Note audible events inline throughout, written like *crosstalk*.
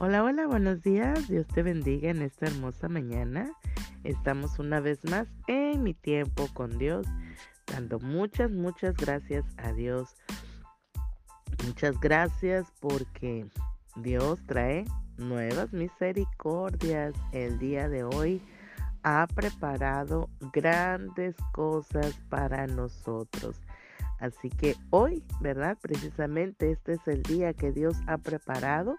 Hola, hola, buenos días. Dios te bendiga en esta hermosa mañana. Estamos una vez más en mi tiempo con Dios, dando muchas, muchas gracias a Dios. Muchas gracias porque Dios trae nuevas misericordias el día de hoy. Ha preparado grandes cosas para nosotros. Así que hoy, ¿verdad? Precisamente este es el día que Dios ha preparado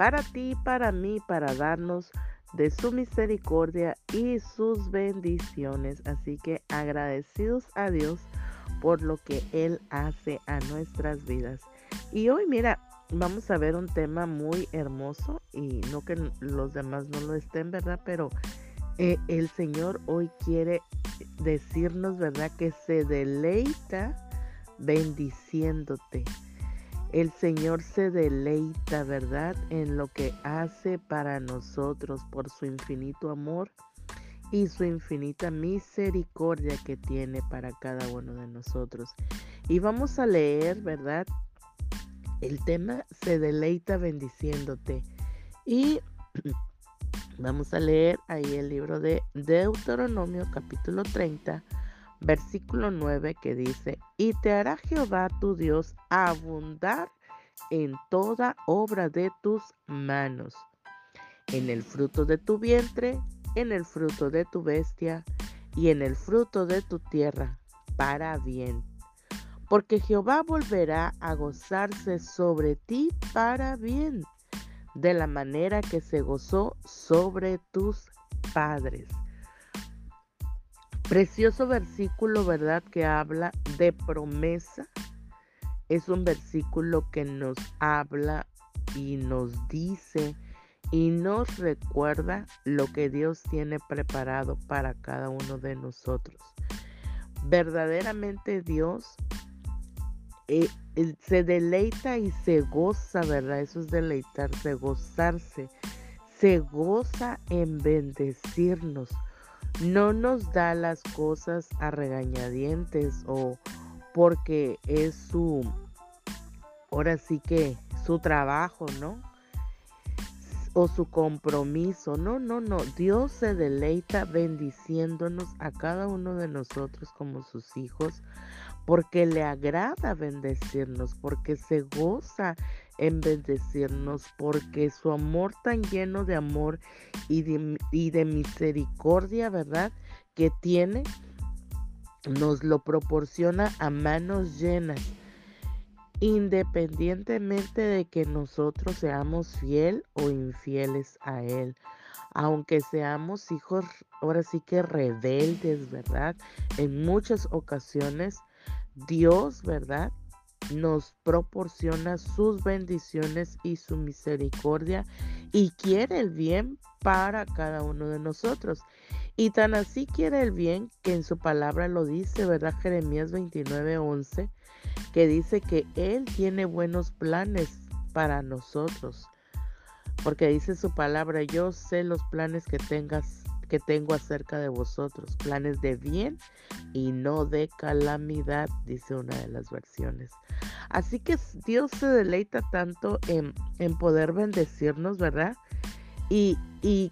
para ti, para mí, para darnos de su misericordia y sus bendiciones. Así que agradecidos a Dios por lo que Él hace a nuestras vidas. Y hoy, mira, vamos a ver un tema muy hermoso y no que los demás no lo estén, ¿verdad? Pero eh, el Señor hoy quiere decirnos, ¿verdad? Que se deleita bendiciéndote. El Señor se deleita, ¿verdad?, en lo que hace para nosotros por su infinito amor y su infinita misericordia que tiene para cada uno de nosotros. Y vamos a leer, ¿verdad? El tema se deleita bendiciéndote. Y *clears throat* vamos a leer ahí el libro de Deuteronomio capítulo 30 versículo 9 que dice, y te hará Jehová tu Dios abundar en toda obra de tus manos, en el fruto de tu vientre, en el fruto de tu bestia y en el fruto de tu tierra, para bien. Porque Jehová volverá a gozarse sobre ti para bien, de la manera que se gozó sobre tus padres. Precioso versículo, ¿verdad? Que habla de promesa. Es un versículo que nos habla y nos dice y nos recuerda lo que Dios tiene preparado para cada uno de nosotros. Verdaderamente Dios eh, se deleita y se goza, ¿verdad? Eso es deleitarse, gozarse. Se goza en bendecirnos no nos da las cosas a regañadientes o porque es su, ahora sí que su trabajo, ¿no? O su compromiso. No, no, no. Dios se deleita bendiciéndonos a cada uno de nosotros como sus hijos porque le agrada bendecirnos, porque se goza en bendecirnos, porque su amor tan lleno de amor y de, misericordia, ¿verdad? Que tiene, nos lo proporciona a manos llenas, independientemente de que nosotros seamos fiel o infieles a Él. Aunque seamos hijos, ahora sí que rebeldes, ¿verdad? En muchas ocasiones, Dios, ¿verdad? nos proporciona sus bendiciones y su misericordia y quiere el bien para cada uno de nosotros. Y tan así quiere el bien que en su palabra lo dice, ¿verdad? Jeremías 29, 11, que dice que Él tiene buenos planes para nosotros. Porque dice su palabra, yo sé los planes que tengas que tengo acerca de vosotros, planes de bien y no de calamidad, dice una de las versiones. Así que Dios se deleita tanto en, poder bendecirnos, ¿verdad? Y, y,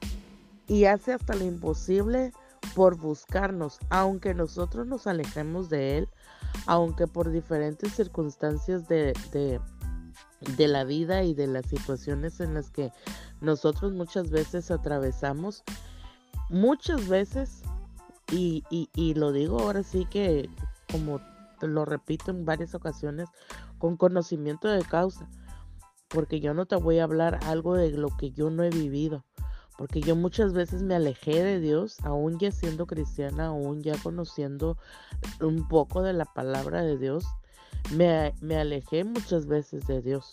hace hasta lo imposible por buscarnos, aunque nosotros nos alejemos de Él, aunque por diferentes circunstancias de, de, de la vida y de las situaciones en las que nosotros muchas veces atravesamos, muchas veces, y, y, lo digo ahora sí que como lo repito en varias ocasiones, con conocimiento de causa, porque yo no te voy a hablar algo de lo que yo no he vivido, porque yo muchas veces me alejé de Dios, aún ya siendo cristiana, aún ya conociendo un poco de la palabra de Dios, me, me alejé muchas veces de Dios.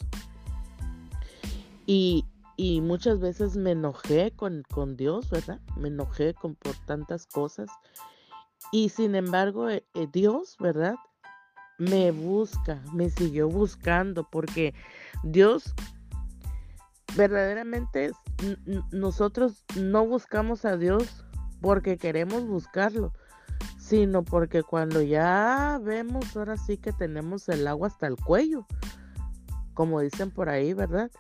Y, y muchas veces me enojé con, con Dios, ¿verdad? Me enojé con, por tantas cosas. Y sin embargo, eh, eh, Dios, ¿verdad? Me busca, me siguió buscando, porque Dios verdaderamente nosotros no buscamos a Dios porque queremos buscarlo, sino porque cuando ya vemos, ahora sí que tenemos el agua hasta el cuello, como dicen por ahí, ¿verdad?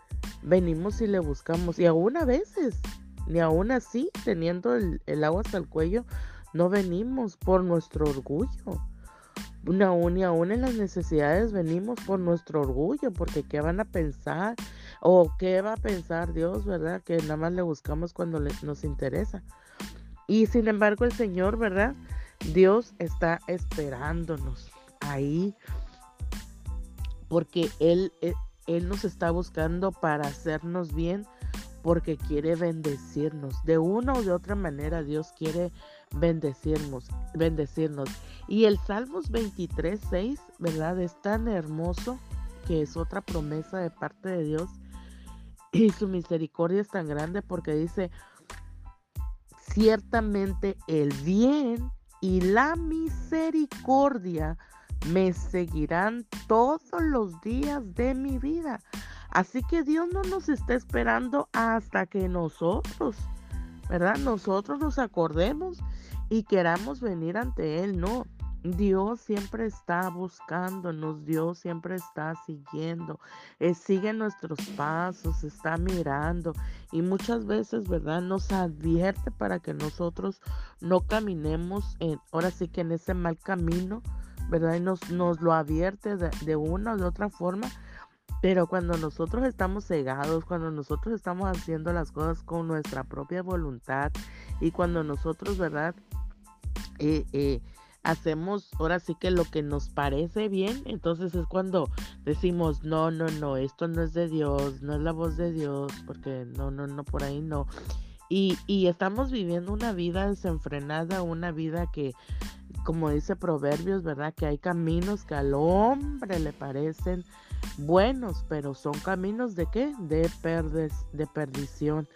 Venimos y le buscamos. Y aún a veces, ni aún así, teniendo el, agua hasta el cuello, no venimos por nuestro orgullo. Ni aún, aún en las necesidades venimos por nuestro orgullo, porque ¿qué van a pensar? O ¿qué va a pensar Dios, verdad? Que nada más le buscamos cuando nos interesa. Y sin embargo el Señor, ¿verdad? Dios está esperándonos ahí porque Él, eh, Él nos está buscando para hacernos bien porque quiere bendecirnos. De una o de otra manera Dios quiere bendecirnos, bendecirnos. Y el Salmos 23, 6, ¿verdad? Es tan hermoso que es otra promesa de parte de Dios. Y su misericordia es tan grande porque dice, ciertamente el bien y la misericordia me seguirán todos los días de mi vida. Así que Dios no nos está esperando hasta que nosotros, ¿verdad? Nosotros nos acordemos y queramos venir ante Él. No, Dios siempre está buscándonos, Dios siempre está siguiendo, Él sigue nuestros pasos, está mirando y muchas veces, ¿verdad? Nos advierte para que nosotros no caminemos en, ahora sí que en ese mal camino, ¿verdad? Y nos, nos lo advierte de, de una o de otra forma. Pero cuando nosotros estamos cegados, cuando nosotros estamos haciendo las cosas con nuestra propia voluntad y cuando nosotros, ¿verdad? Eh, eh, hacemos ahora sí que lo que nos parece bien, entonces es cuando decimos, no, no, no, esto no es de Dios, no es la voz de Dios, porque no, no, no, por ahí no. Y, y estamos viviendo una vida desenfrenada, una vida que, como dice Proverbios, ¿verdad? Que hay caminos que al hombre le parecen buenos, pero son caminos de qué? De, perdes, de perdición.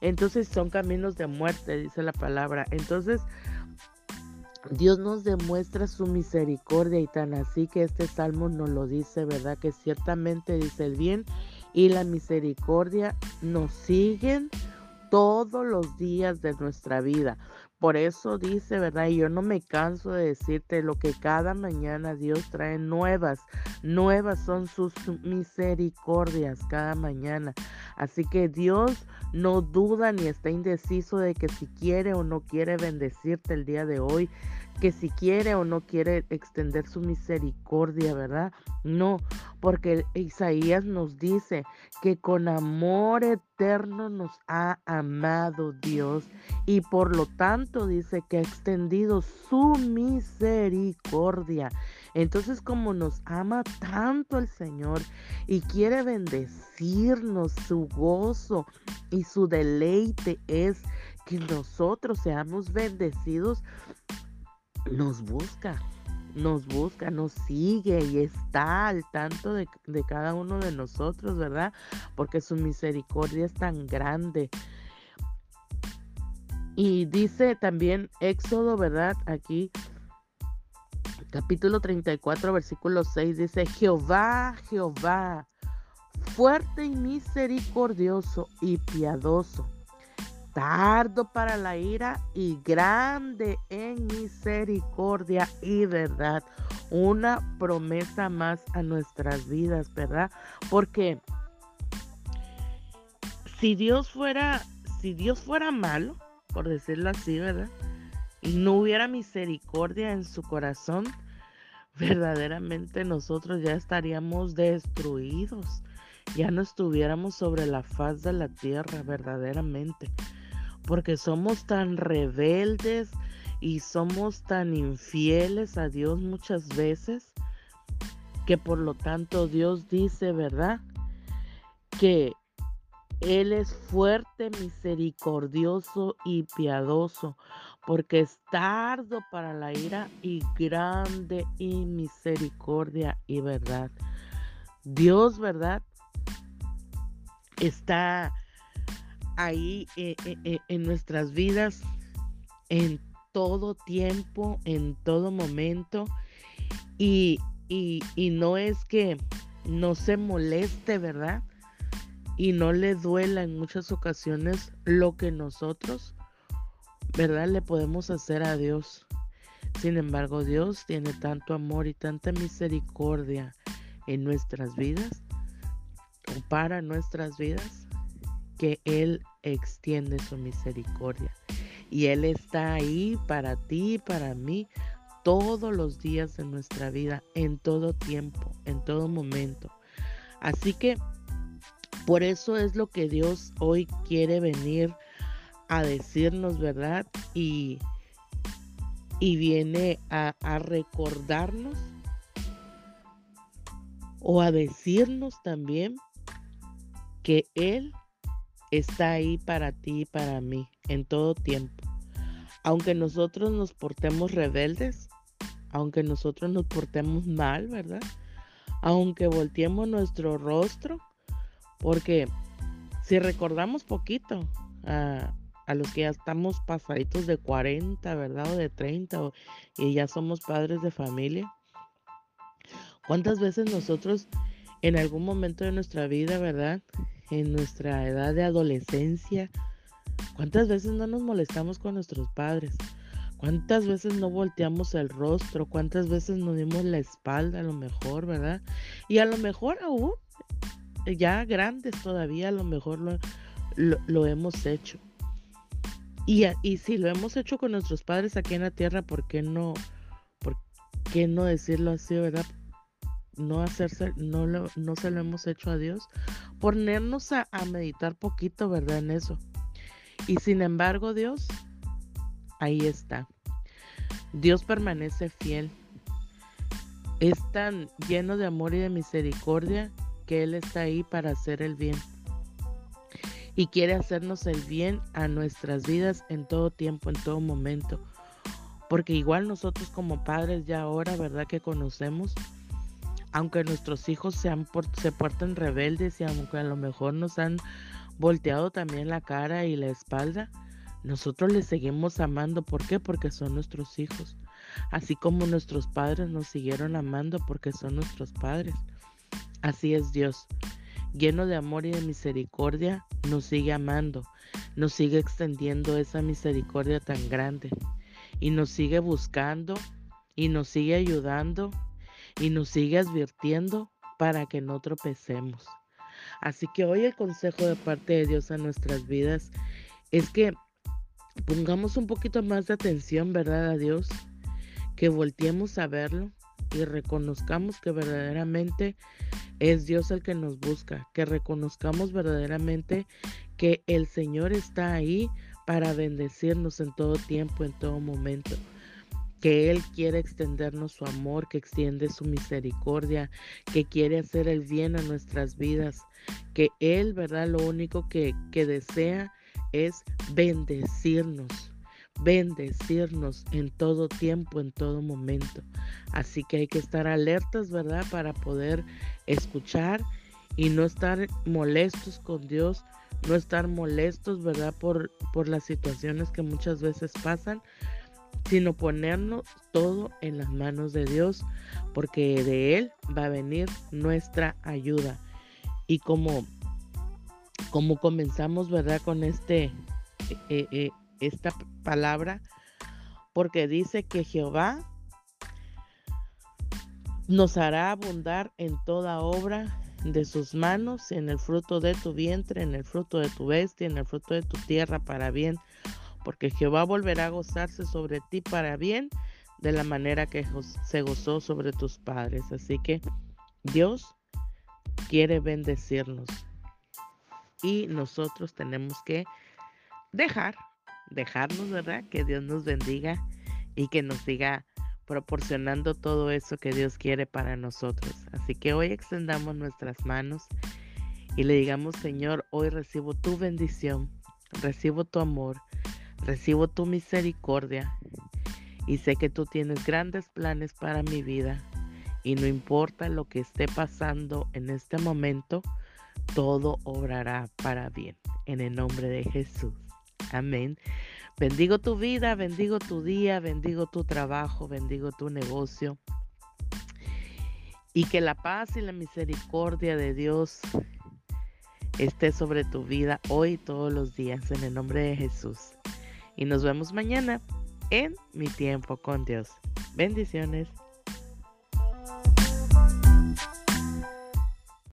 Entonces son caminos de muerte, dice la palabra. Entonces, Dios nos demuestra su misericordia y tan así que este salmo nos lo dice, ¿verdad? Que ciertamente dice el bien y la misericordia nos siguen todos los días de nuestra vida. Por eso dice, ¿verdad? Y yo no me canso de decirte lo que cada mañana Dios trae nuevas. Nuevas son sus misericordias cada mañana. Así que Dios no duda ni está indeciso de que si quiere o no quiere bendecirte el día de hoy que si quiere o no quiere extender su misericordia, ¿verdad? No, porque Isaías nos dice que con amor eterno nos ha amado Dios y por lo tanto dice que ha extendido su misericordia. Entonces como nos ama tanto el Señor y quiere bendecirnos, su gozo y su deleite es que nosotros seamos bendecidos nos busca, nos busca, nos sigue y está al tanto de, cada uno de nosotros, ¿verdad? Porque su misericordia es tan grande. Y dice también Éxodo, ¿verdad? Aquí, capítulo 34, versículo 6, dice, Jehová, Jehová, fuerte y misericordioso y piadoso tardo para la ira y grande en misericordia y verdad. Una promesa más a nuestras vidas, ¿verdad? Porque si Dios fuera, si Dios fuera malo, por decirlo así, ¿verdad? Y no hubiera misericordia en su corazón, *laughs* verdaderamente nosotros ya estaríamos destruidos. Ya no estuviéramos sobre la faz de la tierra, verdaderamente porque somos tan rebeldes y somos tan infieles a Dios muchas veces que por lo tanto Dios dice, ¿verdad? Que Él es fuerte, misericordioso y piadoso, porque es tardo para la ira y grande en misericordia y verdad. Dios, ¿verdad? Está ahí eh, eh, eh, en nuestras vidas en todo tiempo, en todo momento. Y, y, y, no es que no se moleste, ¿verdad? Y no le duela en muchas ocasiones lo que nosotros, ¿verdad? Le podemos hacer a Dios. Sin embargo, Dios tiene tanto amor y tanta misericordia en nuestras vidas o para nuestras vidas, que Él extiende su misericordia. Y Él está ahí para ti, para mí, todos los días de nuestra vida, en todo tiempo, en todo momento. Así que por eso es lo que Dios hoy quiere venir a decirnos, ¿verdad? Y, y viene a, a recordarnos o a decirnos también que Él está ahí para ti y para mí en todo tiempo. Aunque nosotros nos portemos rebeldes, aunque nosotros nos portemos mal, ¿verdad? Aunque volteemos nuestro rostro, porque si recordamos poquito a, los que ya estamos pasaditos de 40, ¿verdad? O de 30, y ya somos padres de familia, ¿cuántas veces nosotros en algún momento de nuestra vida, ¿verdad? En nuestra edad de adolescencia, ¿cuántas veces no nos molestamos con nuestros padres? ¿Cuántas veces no volteamos el rostro? ¿Cuántas veces nos dimos la espalda a lo mejor, verdad? Y a lo mejor aún, ya grandes todavía, a lo mejor lo, lo, hemos hecho. Y, y, si lo hemos hecho con nuestros padres aquí en la tierra, ¿por qué no, por qué no decirlo así, verdad? No hacerse, no, lo, no se lo hemos hecho a Dios. Ponernos a, meditar poquito, ¿verdad? En eso. Y sin embargo, Dios ahí está. Dios permanece fiel. Es tan lleno de amor y de misericordia que Él está ahí para hacer el bien. Y quiere hacernos el bien a nuestras vidas en todo tiempo, en todo momento. Porque igual nosotros como padres ya ahora, ¿verdad? Que conocemos, aunque nuestros hijos se porten rebeldes y aunque a lo mejor nos han volteado también la cara y la espalda, nosotros les seguimos amando. ¿Por qué? Porque son nuestros hijos. Así como nuestros padres nos siguieron amando porque son nuestros padres. Así es Dios. Lleno de amor y de misericordia, nos sigue amando. Nos sigue extendiendo esa misericordia tan grande. Y nos sigue buscando. Y nos sigue ayudando. Y nos sigue advirtiendo para que no tropecemos. Así que hoy el consejo de parte de Dios a nuestras vidas es que pongamos un poquito más de atención, ¿verdad? A Dios, que volteemos a verlo y reconozcamos que verdaderamente es Dios el que nos busca, que reconozcamos verdaderamente que el Señor está ahí para bendecirnos en todo tiempo, en todo momento que Él quiere extendernos su amor, que extiende su misericordia, que quiere hacer el bien a nuestras vidas, que Él, ¿verdad? Lo único que, que desea es bendecirnos, bendecirnos en todo tiempo, en todo momento. Así que hay que estar alertas, ¿verdad? Para poder escuchar y no estar molestos con Dios, no estar molestos, ¿verdad? Por, por las situaciones que muchas veces pasan, sino ponernos todo en las manos de Dios, porque de Él va a venir nuestra ayuda. Y como como comenzamos, ¿verdad? Con este, eh, eh, esta palabra, porque dice que Jehová nos hará abundar en toda obra de sus manos, en el fruto de tu vientre, en el fruto de tu bestia, en el fruto de tu tierra para bien, porque Jehová volverá a gozarse sobre ti para bien, de la manera que se gozó sobre tus padres. Así que Dios quiere bendecirnos y nosotros tenemos que dejar, dejarnos, ¿verdad? Que Dios nos bendiga y que nos siga proporcionando todo eso que Dios quiere para nosotros. Así que hoy extendamos nuestras manos y le digamos, Señor, hoy recibo tu bendición, recibo tu amor, recibo tu misericordia y sé que tú tienes grandes planes para mi vida y no importa lo que esté pasando en este momento, todo obrará para bien. En el nombre de Jesús. Amén. Bendigo tu vida, bendigo tu día, bendigo tu trabajo, bendigo tu negocio. Y que la paz y la misericordia de Dios esté sobre tu vida hoy y todos los días en el nombre de Jesús. Y nos vemos mañana en mi tiempo con Dios. Bendiciones.